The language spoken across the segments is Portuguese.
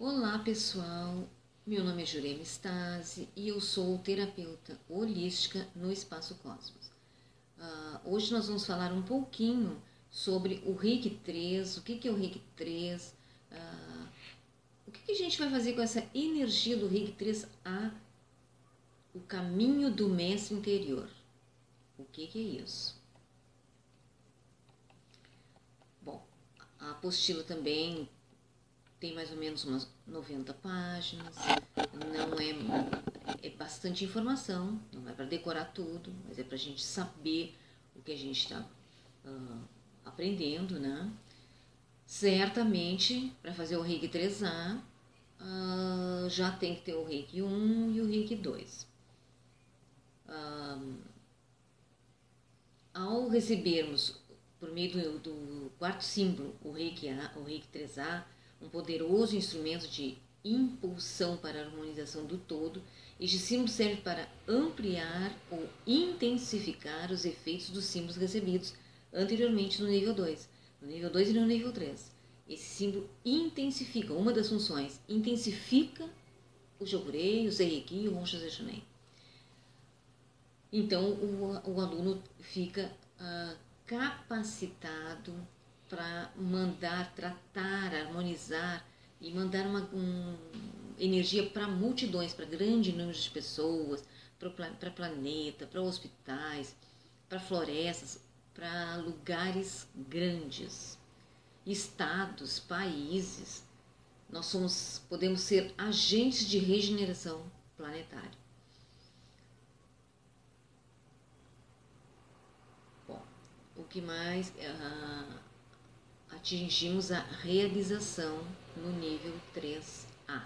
Olá pessoal, meu nome é Jurema Stasi e eu sou terapeuta holística no Espaço Cosmos. Uh, hoje nós vamos falar um pouquinho sobre o Reiki 3, o que, que é o Reiki 3, uh, o que, que, a gente vai fazer com essa energia do Reiki 3A, o caminho do mestre interior. O que, que é isso? Bom, a apostila também tem mais ou menos umas 90 páginas, não é, é bastante informação, não é para decorar tudo, mas é para a gente saber o que a gente está uh, aprendendo, né? Certamente, para fazer o Reiki 3A, uh, ah, já tem que ter o Reiki 1 e o Reiki 2. Uh, ao recebermos, por meio do, do quarto símbolo, o Reiki, A, o Reiki 3A, um poderoso instrumento de impulsão para a harmonização do todo, este símbolo serve para ampliar ou intensificar os efeitos dos símbolos recebidos anteriormente no nível 2, no nível 2 e no nível 3. Esse símbolo intensifica, uma das funções, intensifica o Jogurei, o Seireki e o Honshu Zeshunen. Então, o, o aluno fica uh, capacitado para mandar, tratar, harmonizar e mandar uma um, energia para multidões, para grande número de pessoas, para planeta, para hospitais, para florestas, para lugares grandes, estados, países. Nós somos, podemos ser agentes de regeneração planetária. Bom, o que mais? Uh, atingimos a realização no nível 3A.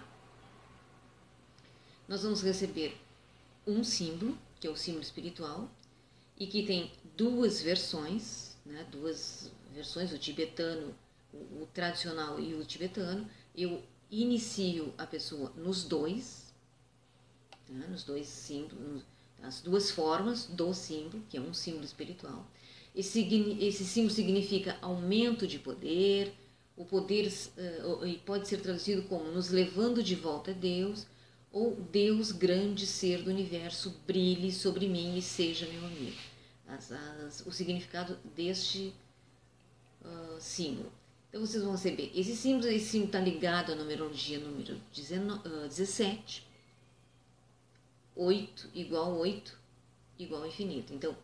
Nós vamos receber um símbolo, que é o símbolo espiritual, e que tem duas versões, né, duas versões, o tibetano, o, o tradicional e o tibetano. Eu inicio a pessoa nos dois, né, nos dois símbolos, as duas formas do símbolo, que é um símbolo espiritual. Esse, símbolo significa aumento de poder, o poder uh, pode ser traduzido como nos levando de volta a Deus, ou Deus, grande ser do universo, brilhe sobre mim e seja meu amigo. As, as, o significado deste uh, símbolo. Então vocês vão receber esse símbolo, esse símbolo está ligado à numerologia número 19, uh, 17. 8 igual 8 igual infinito. Então,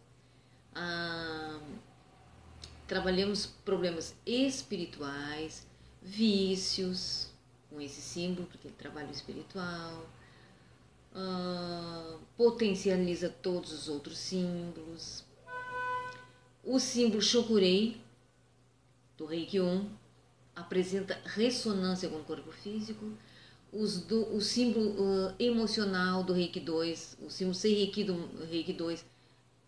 trabalhamos problemas espirituais, vícios, com esse símbolo, porque ele trabalha o espiritual, potencializa todos os outros símbolos. O símbolo Shokurei, do Reiki 1, apresenta ressonância com o corpo físico. Do, o símbolo uh, emocional do Reiki 2, o símbolo Seireki do Reiki 2,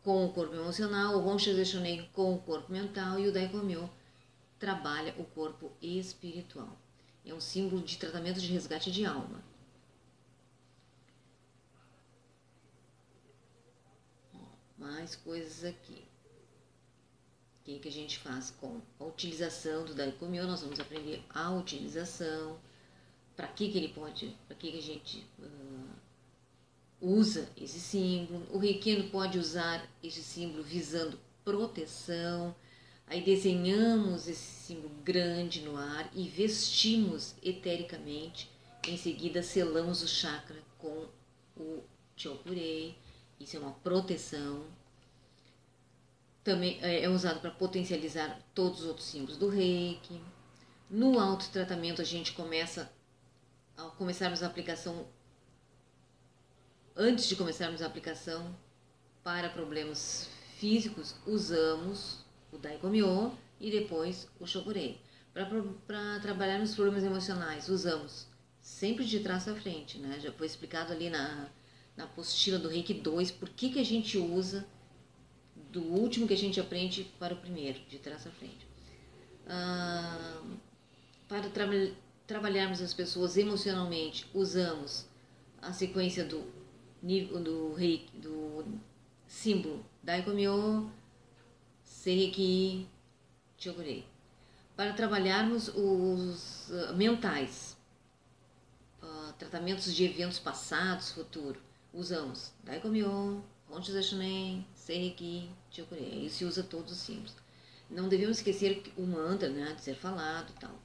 com o corpo emocional, o Honshu Shonen com o corpo mental e o Daikomyo trabalha o corpo espiritual. É um símbolo de tratamento de resgate de alma. mais coisas aqui. O que, que a gente faz com a utilização do Daikomyo? Nós vamos aprender a utilização, para que, que ele pode, para que, que a gente uh, usa esse símbolo. O requeno pode usar esse símbolo visando proteção. Aí desenhamos esse símbolo grande no ar e vestimos etericamente. Em seguida, selamos o chakra com o Chokurei. Isso é uma proteção. Também é, é usado para potencializar todos os outros símbolos do reiki. No autotratamento, a gente começa, ao começarmos a aplicação Antes de começarmos a aplicação para problemas físicos, usamos o Daikomyo e depois o Shokurei. Para trabalhar nos problemas emocionais, usamos sempre de trás à frente, né? Já foi explicado ali na, na apostila do Reiki 2 por que, que a gente usa do último que a gente aprende para o primeiro, de trás à frente. Ah, para tra trabalharmos as pessoas emocionalmente, usamos a sequência do do reiki, do símbolo Daikomyo, Seiki, Chokurei. Para trabalharmos os uh, mentais, tratamentos de eventos passados, futuro, usamos Daikomyo, Honshi Zashunen, Seiki, Chokurei. Aí se usa todos os símbolos. Não devemos esquecer o mantra, né, de ser falado e tal.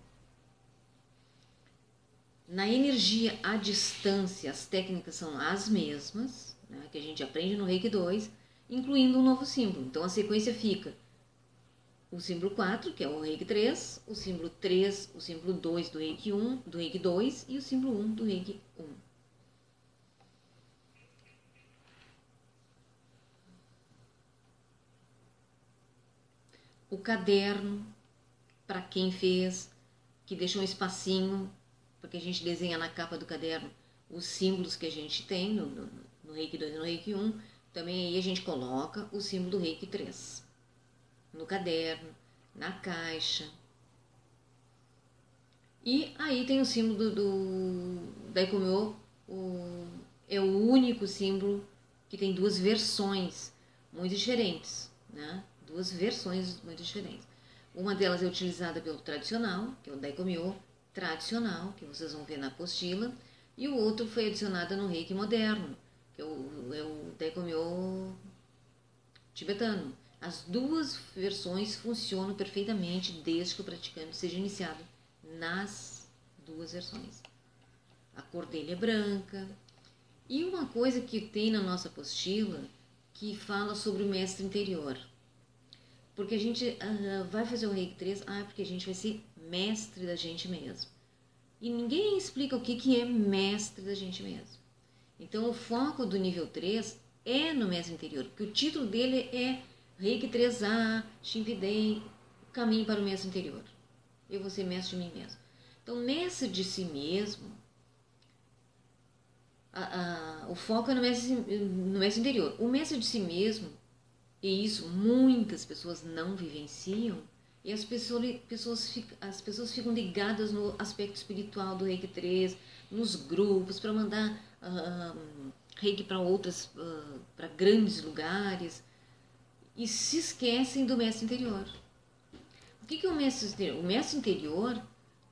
Na energia à distância, as técnicas são as mesmas, né, que a gente aprende no Reiki 2, incluindo um novo símbolo. Então a sequência fica o símbolo 4, que é o Reiki 3, o símbolo 3, o símbolo 2 do Reiki 1, do Reiki 2 e o símbolo 1 do Reiki 1. O caderno, para quem fez, que deixou um espacinho, porque a gente desenha na capa do caderno os símbolos que a gente tem no, no, no Reiki 2 e no Reiki 1, também aí a gente coloca o símbolo do Reiki 3 no caderno, na caixa. E aí tem o símbolo do, do Daikomyo, o, é o único símbolo que tem duas versões muito diferentes, né? Duas versões muito diferentes. Uma delas é utilizada pelo tradicional, que é o Daikomyo tradicional, que vocês vão ver na apostila, e o outro foi adicionado no Reiki moderno, que é o, é o tibetano. As duas versões funcionam perfeitamente desde que o praticante seja iniciado nas duas versões. A cor dele é branca. E uma coisa que tem na nossa apostila que fala sobre o mestre interior. Porque a gente uh, vai fazer o Reiki 3, ah, porque a gente vai ser mestre da gente mesmo. E ninguém explica o que, que é mestre da gente mesmo. Então o foco do nível 3 é no mestre interior, porque o título dele é Reiki 3A, Shinpidei, caminho para o mestre interior. Eu vou ser mestre de mim mesmo. Então, mestre de si mesmo, a, a, o foco é no mestre, no mestre interior. O mestre de si mesmo, e isso muitas pessoas não vivenciam, e as pessoas, pessoas, as pessoas ficam ligadas no aspecto espiritual do Reiki 3, nos grupos, para mandar uh, Reiki para outras, uh, para grandes lugares e se esquecem do mestre interior. O que é o mestre interior? O mestre interior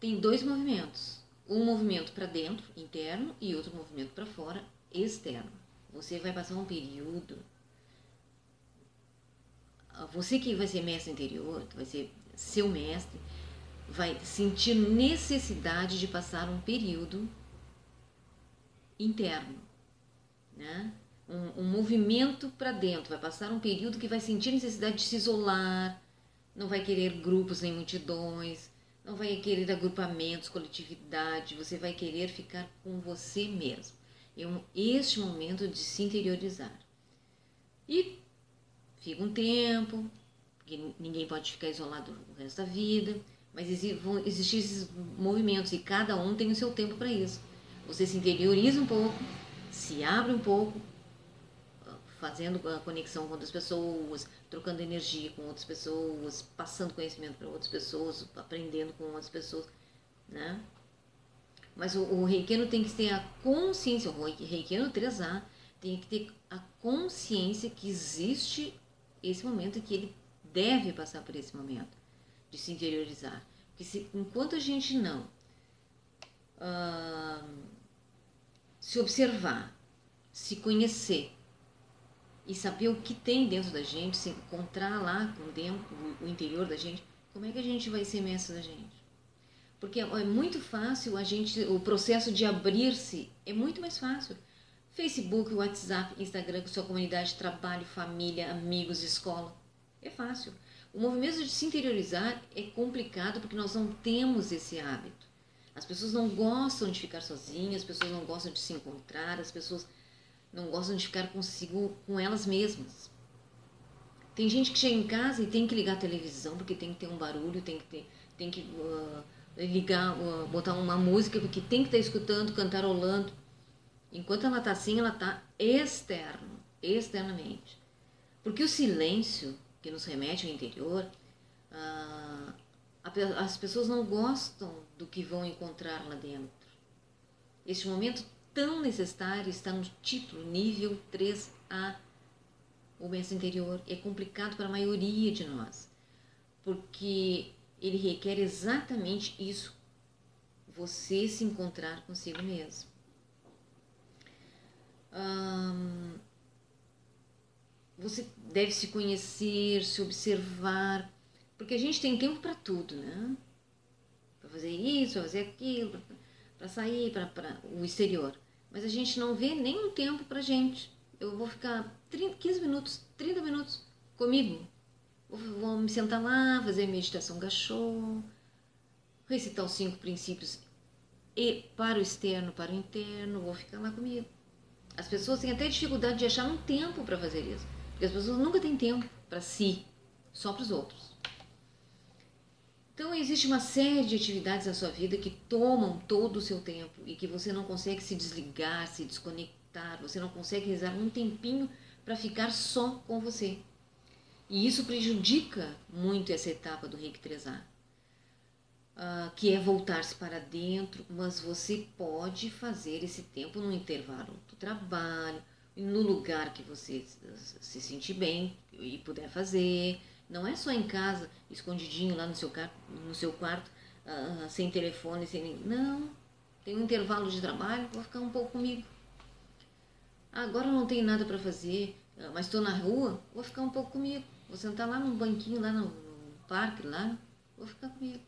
tem dois movimentos. Um movimento para dentro, interno, e outro movimento para fora, externo. Você vai passar um período. Você que vai ser mestre interior, que vai ser seu mestre, vai sentir necessidade de passar um período interno, né? um, um movimento para dentro, vai passar um período que vai sentir necessidade de se isolar, não vai querer grupos nem multidões, não vai querer agrupamentos, coletividade, você vai querer ficar com você mesmo. É um, este momento de se interiorizar. E fica um tempo, porque ninguém pode ficar isolado o resto da vida, mas vão existir esses movimentos e cada um tem o seu tempo para isso. Você se interioriza um pouco, se abre um pouco, fazendo a conexão com outras pessoas, trocando energia com outras pessoas, passando conhecimento para outras pessoas, aprendendo com outras pessoas, né? Mas o, o reikiano tem que ter a consciência, o reikiano 3A tem que ter a consciência que existe esse momento que ele deve passar por esse momento de se interiorizar. Porque se, enquanto a gente não uh, se observar, se conhecer, e saber o que tem dentro da gente, se encontrar lá com dentro, o interior da gente, como é que a gente vai ser mestre da gente? Porque é muito fácil a gente, o processo de abrir-se é muito mais fácil. Facebook, WhatsApp, Instagram, com sua comunidade, trabalho, família, amigos, escola. É fácil. O movimento de se interiorizar é complicado porque nós não temos esse hábito. As pessoas não gostam de ficar sozinhas, as pessoas não gostam de se encontrar, as pessoas não gostam de ficar consigo com elas mesmas. Tem gente que chega em casa e tem que ligar a televisão porque tem que ter um barulho, tem que ter, tem que uh, ligar, uh, botar uma música porque tem que estar escutando, cantarolando. Enquanto ela está assim, ela está externo, externamente. Porque o silêncio que nos remete ao interior, uh, as pessoas não gostam do que vão encontrar lá dentro. Este momento tão necessário está no título nível 3A. O mestre interior é complicado para a maioria de nós, porque ele requer exatamente isso: você se encontrar consigo mesmo. Você deve se conhecer, se observar, porque a gente tem tempo para tudo, né? Para fazer isso, para fazer aquilo, para sair para o exterior. Mas a gente não vê nenhum tempo para gente. Eu vou ficar 30, 15 minutos, 30 minutos comigo. Vou, vou me sentar lá, fazer meditação gachô, recitar os cinco princípios e para o externo, para o interno, vou ficar lá comigo. As pessoas têm até dificuldade de achar um tempo para fazer isso, porque as pessoas nunca têm tempo para si, só para os outros. Então existe uma série de atividades na sua vida que tomam todo o seu tempo e que você não consegue se desligar, se desconectar, você não consegue rezar um tempinho para ficar só com você. E isso prejudica muito essa etapa do Reiki 3A uh, que é voltar-se para dentro, mas você pode fazer esse tempo no intervalo do trabalho, no lugar que você se sentir bem e puder fazer. Não é só em casa, escondidinho lá no seu, no seu quarto, uh, sem telefone, sem. Não. Tem um intervalo de trabalho, vou ficar um pouco comigo. Agora não tenho nada para fazer, ah, mas estou na rua, vou ficar um pouco comigo. Vou sentar lá num banquinho, lá no, no parque, lá, vou ficar comigo.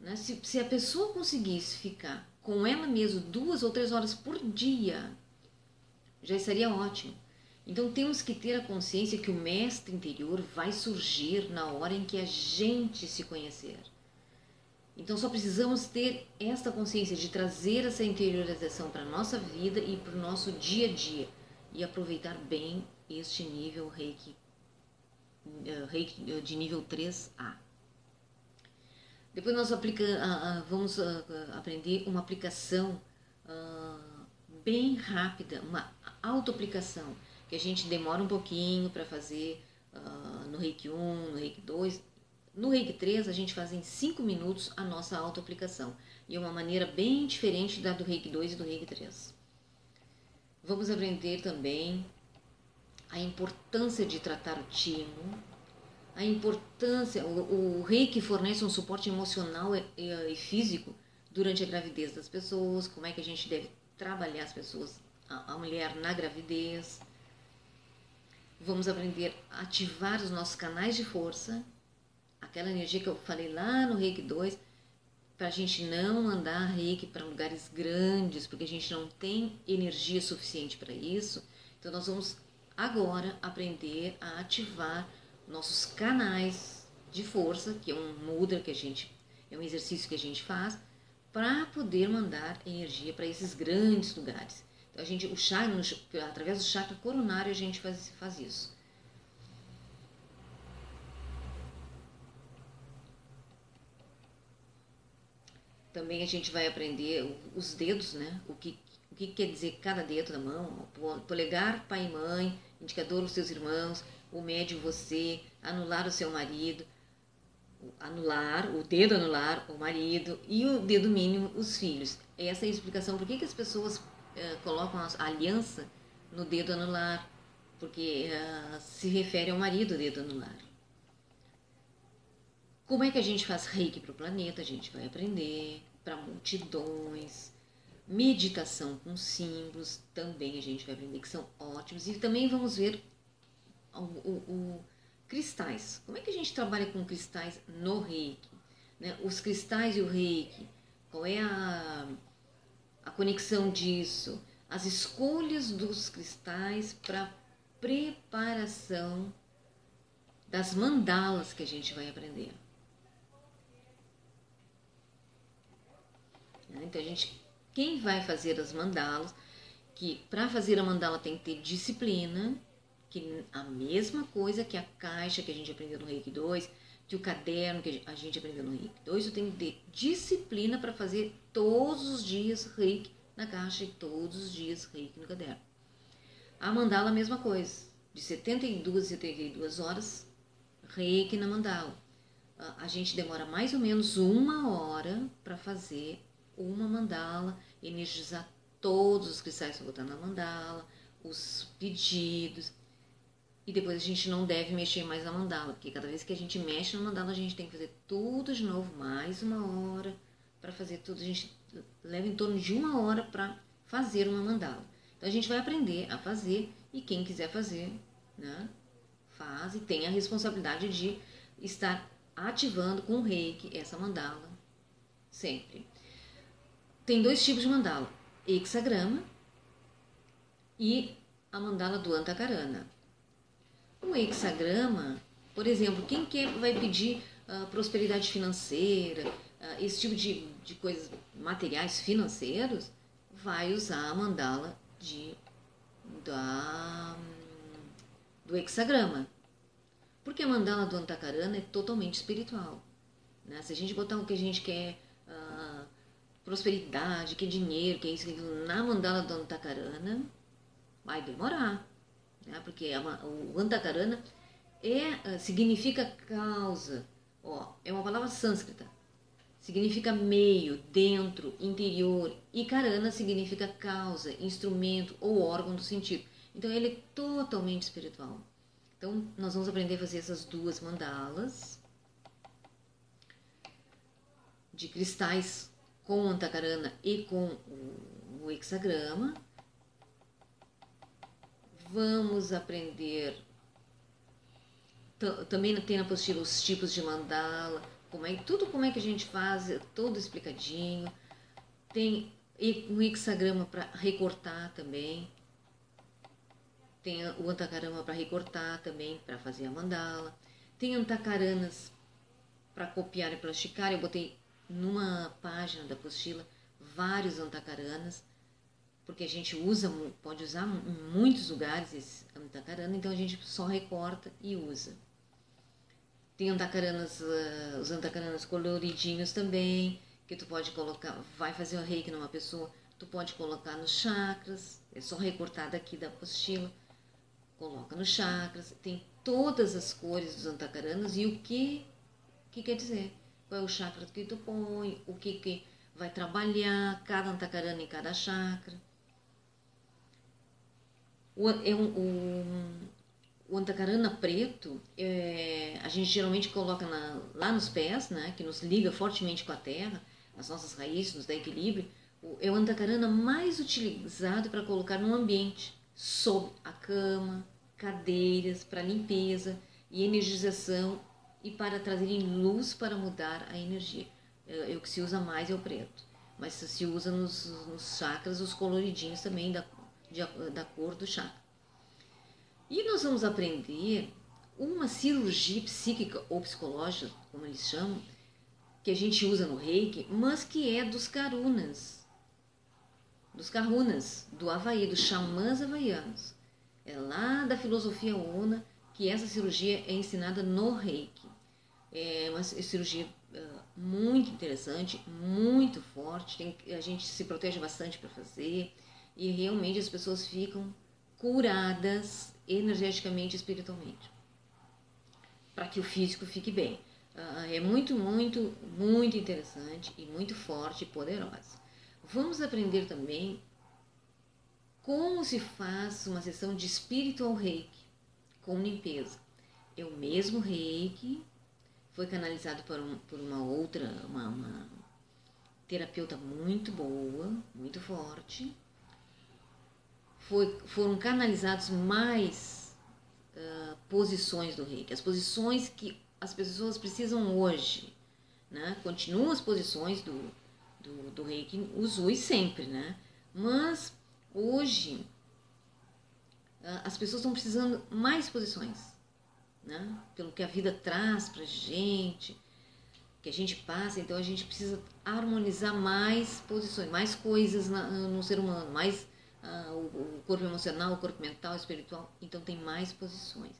Né? Se, se a pessoa conseguisse ficar com ela mesma duas ou três horas por dia, já seria ótimo. Então temos que ter a consciência que o mestre interior vai surgir na hora em que a gente se conhecer. Então só precisamos ter esta consciência de trazer essa interiorização para a nossa vida e para o nosso dia a dia e aproveitar bem este nível Reiki, uh, Reiki de nível 3A. Depois nós aplica, uh, uh, vamos uh, aprender uma aplicação bem rápida, uma auto-aplicação, que a gente demora um pouquinho para fazer no Reiki 1, no Reiki 2. No Reiki 3 a gente faz em 5 minutos a nossa auto-aplicação. É uma maneira bem diferente da do Reiki 2 e do Reiki 3. Vamos aprender também a importância de tratar o timo, a importância, o, o reiki fornece um suporte emocional e, e, e, físico durante a gravidez das pessoas, como é que a gente deve trabalhar as pessoas, a, mulher na gravidez. Vamos aprender a ativar os nossos canais de força, aquela energia que eu falei lá no Reiki 2, para a gente não mandar reiki para lugares grandes, porque a gente não tem energia suficiente para isso. Então, nós vamos agora aprender a ativar nossos canais de força, que é um mudra que a gente é um exercício que a gente faz para poder mandar energia para esses grandes lugares. A gente o chakra, através do chakra coronário a gente faz, faz isso. Também a gente vai aprender os dedos, né? O que, o que quer dizer cada dedo da mão, polegar, pai e mãe, indicador os seus irmãos, o médio você, anular o seu marido, anular, o dedo anular o marido e o dedo mínimo os filhos. Essa é a explicação por que, que as pessoas uh, colocam a aliança no dedo anular, porque uh, se refere ao marido dedo anular. Como é que a gente faz reiki para o planeta? A gente vai aprender para multidões, meditação com símbolos, também a gente vai aprender que são ótimos e também vamos ver o, o, o, cristais. Como é que a gente trabalha com cristais no reiki? Né? Os cristais e o reiki, qual é a, a conexão disso? As escolhas dos cristais para preparação das mandalas que a gente vai aprender. Então a gente, quem vai fazer as mandalas, que para fazer a mandala tem que ter disciplina, que a mesma coisa que a caixa que a gente aprendeu no Reiki 2, que o caderno que a gente aprendeu no Reiki 2, eu tenho que ter disciplina para fazer todos os dias Reiki na caixa e todos os dias Reiki no caderno. A mandala a mesma coisa, de 72 a 72 horas Reiki na mandala. A gente demora mais ou menos uma hora para fazer uma mandala, energizar todos os cristais que estão na mandala, os pedidos, e depois a gente não deve mexer mais na mandala, porque cada vez que a gente mexe na mandala, a gente tem que fazer tudo de novo, mais uma hora para fazer tudo. A gente leva em torno de uma hora para fazer uma mandala. Então a gente vai aprender a fazer e quem quiser fazer, né, faz e tem a responsabilidade de estar ativando com o reiki essa mandala sempre. Tem dois tipos de mandala: hexagrama e a mandala do Antakarana. O hexagrama, por exemplo, quem quer vai pedir uh, prosperidade financeira, uh, esse tipo de, de coisas materiais financeiros, vai usar a mandala de, da, do hexagrama. Porque a mandala do Antakarana é totalmente espiritual. Né? Se a gente botar o que a gente quer, uh, prosperidade, que é dinheiro, que é isso, que é aquilo, na mandala do Antakarana, vai demorar. Né? Porque a, o Antakarana é, uh, significa causa. Ó, é uma palavra sânscrita. Significa meio, dentro, interior. E Karana significa causa, instrumento ou órgão do sentido. Então ele é totalmente espiritual. Então, nós vamos aprender a fazer essas duas mandalas de cristais com o antacarana e com o hexagrama. Vamos aprender também tem na apostila os tipos de mandala, como é, tudo como é que a gente faz, é todo explicadinho. Tem um hexagrama para recortar também. Tem o antacarama para recortar também, para fazer a mandala. Tem antacaranas para copiar e plasticar. Eu botei numa página da apostila vários antacaranas, porque a gente usa, pode usar em muitos lugares esse antacarana, então a gente só recorta e usa. Tem antacaranas, uh, os antacaranas coloridinhos também, que tu pode colocar, vai fazer o reiki numa pessoa, tu pode colocar nos chakras, é só recortar daqui da apostila coloca no chakras, tem todas as cores dos antacaranas e o que, que quer dizer. Qual é o chakra que tu põe, o que, que vai trabalhar, cada antacarana em cada chakra. O, é o, o antacarana preto, é, a gente geralmente coloca na, lá nos pés, né, que nos liga fortemente com a terra, as nossas raízes, nos dá equilíbrio. O, é o antacarana mais utilizado para colocar no ambiente sob a cama, cadeiras para limpeza e energização e para trazerem luz para mudar a energia. É, é, o que se usa mais é o preto, mas se usa nos, nos chakras os coloridinhos também da, de, da cor do chakra. E nós vamos aprender uma cirurgia psíquica ou psicológica, como eles chamam, que a gente usa no reiki, mas que é dos karunas, dos karunas, do Havaí, dos xamãs havaianos. É lá da filosofia ona que essa cirurgia é ensinada no reiki. É uma cirurgia muito interessante, muito forte, tem, a gente se protege bastante para fazer e realmente as pessoas ficam curadas energeticamente e espiritualmente para que o físico fique bem. Uh, é muito, muito, muito interessante e muito forte e poderosa. Vamos aprender também como se faz uma sessão de espiritual reiki com limpeza. É o mesmo reiki, foi canalizado por, um, por uma outra, uma, uma terapeuta muito boa, muito forte. Foi, foram canalizados mais uh, posições do reiki, as posições que as pessoas precisam hoje. Né? Continuam as posições do, do, do reiki, usui sempre, né? Mas hoje as pessoas estão precisando mais posições, né? Pelo que a vida traz para gente, que a gente passa, então a gente precisa harmonizar mais posições, mais coisas na, no ser humano, mais o, o corpo emocional, o corpo mental, o espiritual, então tem mais posições.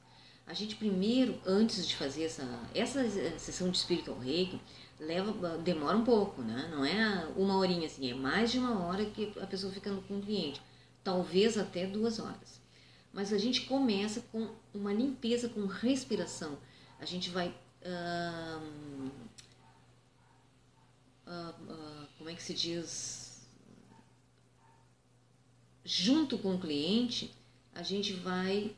A gente primeiro, antes de fazer essa, essa sessão de espiritual reiki, leva, demora um pouco, né? Não é uma horinha assim, é mais de uma hora que a pessoa fica com o cliente, talvez até duas horas. Mas a gente começa com uma limpeza com respiração. A gente vai. Uh, uh, uh, como é que se diz? Junto com o cliente, a gente vai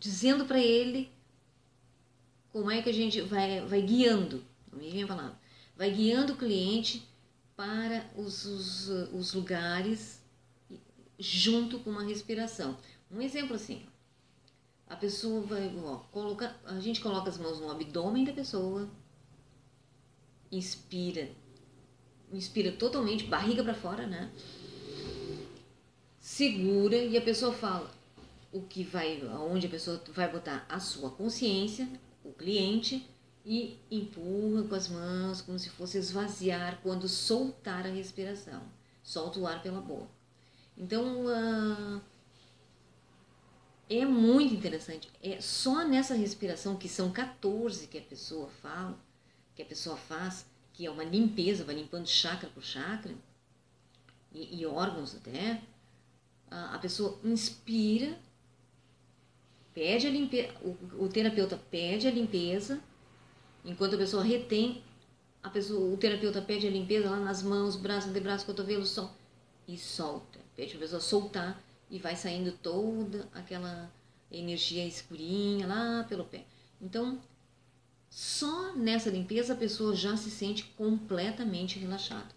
dizendo para ele como é que a gente vai, vai guiando, não me vem a palavra, vai guiando o cliente para os, os, os lugares junto com uma respiração. Um exemplo assim, a pessoa vai ó, colocar, a gente coloca as mãos no abdômen da pessoa, inspira, inspira totalmente, barriga para fora, né? Segura e a pessoa fala o que vai, aonde a pessoa vai botar a sua consciência, o cliente e empurra com as mãos como se fosse esvaziar quando soltar a respiração. Solta o ar pela boca. Então, uh, é muito interessante. É só nessa respiração, que são 14 que a pessoa fala, que a pessoa faz, que é uma limpeza, vai limpando chakra por chakra, e, e órgãos até, a, pessoa inspira, pede a limpeza, o, o terapeuta pede a limpeza, enquanto a pessoa retém, a pessoa, o terapeuta pede a limpeza lá nas mãos, braços, antebraços, cotovelo, sol, e solta. Pede a pessoa soltar e vai saindo toda aquela energia escurinha lá pelo pé. Então, só nessa limpeza a pessoa já se sente completamente relaxada.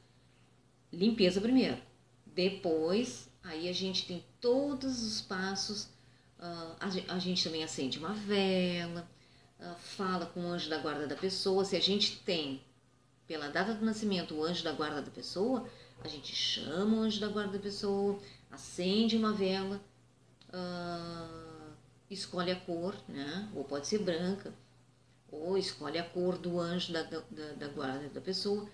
Limpeza primeiro. Depois, aí a gente tem todos os passos. Uh, a, a, gente também acende uma vela, uh, fala com o anjo da guarda da pessoa. Se a gente tem, pela data do nascimento, o anjo da guarda da pessoa, a gente chama o anjo da guarda da pessoa, acende uma vela, uh, escolhe a cor, né? ou pode ser branca, ou escolhe a cor do anjo da, da, da guarda da pessoa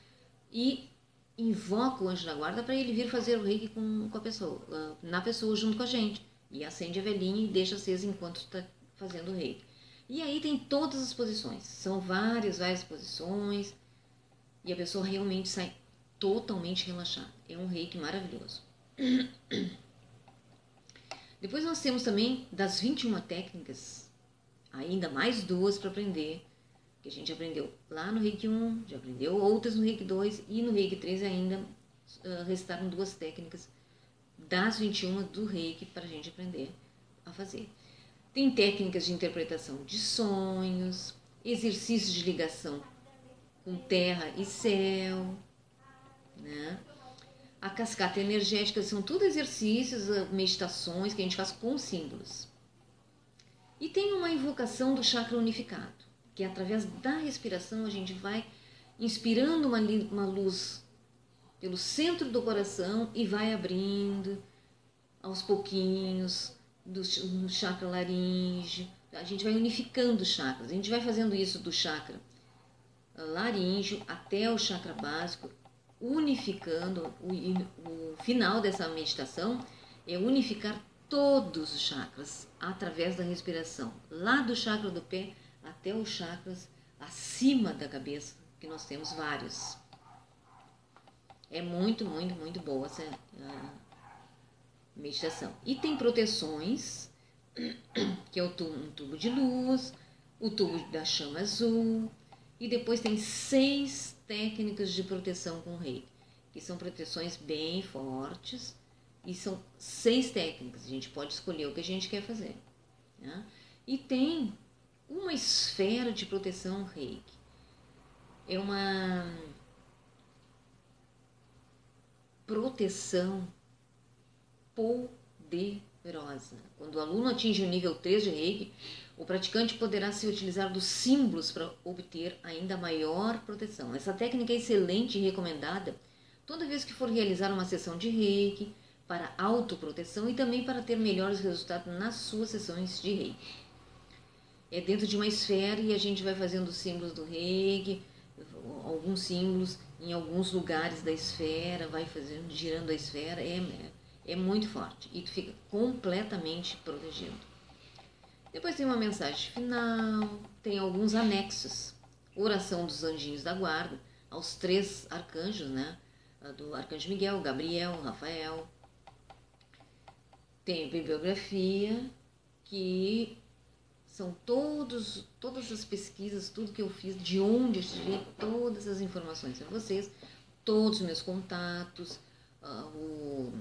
e invoca o anjo da guarda para ele vir fazer o reiki com, com a pessoa, uh, na pessoa junto com a gente. E acende a velhinha e deixa acesa enquanto está fazendo o reiki. E aí tem todas as posições, são várias, várias posições, e a pessoa realmente sai totalmente relaxada. É um reiki maravilhoso. Depois nós temos também das 21 técnicas, ainda mais duas para aprender, que a gente aprendeu lá no Reiki 1, já aprendeu outras no Reiki 2 e no Reiki 3 ainda uh, restaram duas técnicas das 21 do Reiki para a gente aprender a fazer. Tem técnicas de interpretação de sonhos, exercícios de ligação com terra e céu, né? A cascata energética são tudo exercícios, ah, meditações que a gente faz com símbolos. E tem uma invocação do chakra unificado, que através da respiração a gente vai inspirando uma, uma luz pelo centro do coração e vai abrindo aos pouquinhos do, do chakra laríngeo. A gente vai unificando os chakras. A gente vai fazendo isso do chakra laríngeo até o chakra básico unificando, o, o final dessa meditação é unificar todos os chakras através da respiração, lá do chakra do pé até os chakras acima da cabeça, que nós temos vários. É muito, muito, muito boa essa meditação. E tem proteções, que é o tubo, um tubo de luz, o tubo da chama azul, e depois tem seis técnicas de proteção com rei, que são proteções bem fortes e são seis técnicas. A gente pode escolher o que a gente quer fazer. Né? E tem uma esfera de proteção reiki. É uma proteção poderosa. Quando o aluno atinge o nível 3 de reiki, o praticante poderá se utilizar dos símbolos para obter ainda maior proteção. Essa técnica é excelente e recomendada toda vez que for realizar uma sessão de reiki para autoproteção e também para ter melhores resultados nas suas sessões de reiki. É dentro de uma esfera e a gente vai fazendo os símbolos do reiki, alguns símbolos em alguns lugares da esfera, vai fazendo, girando a esfera, é, é muito forte e tu fica completamente protegido. Depois tem uma mensagem final, tem alguns anexos. Oração dos anjinhos da guarda, aos três arcanjos, né? Do arcanjo Miguel, Gabriel, Rafael. Tem bibliografia, que são todos, todas as pesquisas, tudo que eu fiz, de onde eu tirei todas as informações para vocês, todos os meus contatos, uh, o,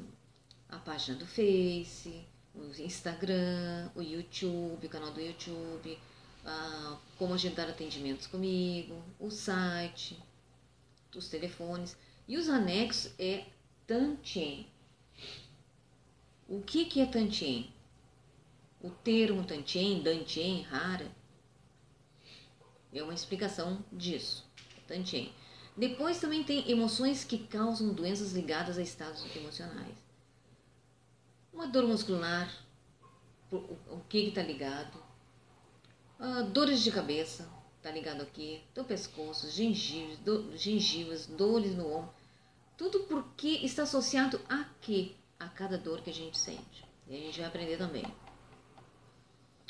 a página do Face, o Instagram, o YouTube, o canal do YouTube, ah, como agendar atendimentos comigo, o site, os telefones. E os anexos é Tantien. O que, que é Tantien? O termo Tantien, Dantien, rara, é uma explicação disso. Tantien. Depois também tem emoções que causam doenças ligadas a estados emocionais. Uma dor muscular, o que está ligado? Ah, dores de cabeça, está ligado aqui, do pescoço, gengivas, do, gengivas, dores no ombro. Tudo porque está associado a quê? A cada dor que a gente sente. E a gente vai aprender também.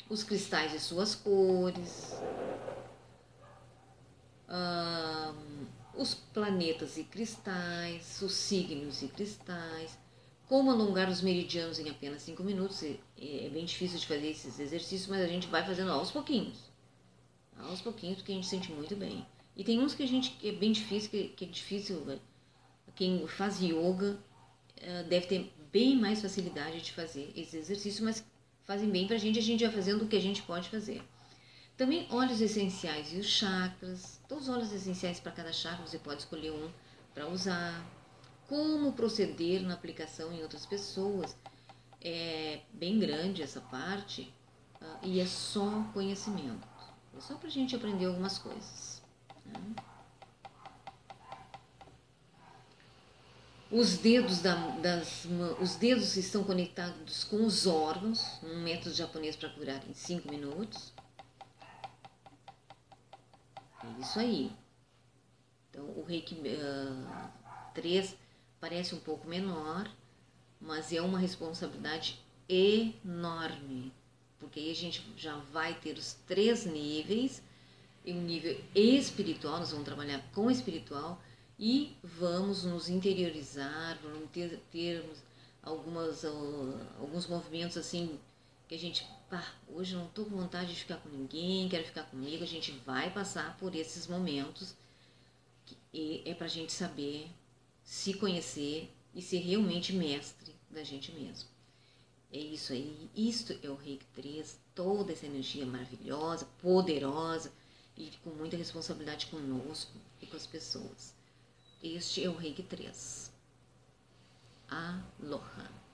Os cristais e suas cores, os planetas e cristais, os signos e cristais, como alongar os meridianos em apenas 5 minutos. É, bem difícil de fazer esses exercícios, mas a gente vai fazendo aos pouquinhos. Aos pouquinhos, porque a gente sente muito bem. E tem uns que a gente que é bem difícil, que, que é difícil. Quem faz yoga deve ter bem mais facilidade de fazer esses exercícios, mas fazem bem pra gente, a gente vai fazendo o que a gente pode fazer. Também óleos essenciais e os chakras. Todos os óleos essenciais para cada chakra, você pode escolher um para usar. Como proceder na aplicação em outras pessoas. É bem grande essa parte uh, e é só conhecimento. É só para a gente aprender algumas coisas. Né? Os dedos, da, das, os dedos estão conectados com os órgãos, um método japonês para curar em 5 minutos. É isso aí. Então, o Reiki uh, 3 parece um pouco menor, mas é uma responsabilidade enorme, porque aí a gente já vai ter os três níveis, e um nível espiritual, nós vamos trabalhar com o espiritual e vamos nos interiorizar, vamos ter, termos algumas, uh, alguns movimentos assim que a gente pá, hoje não estou com vontade de ficar com ninguém, quero ficar comigo, a gente vai passar por esses momentos e é para a gente saber se conhecer e ser realmente mestre da gente mesmo. É isso aí, isto é o Reiki 3, toda essa energia maravilhosa, poderosa e com muita responsabilidade conosco e com as pessoas. Este é o Reiki 3. Aloha.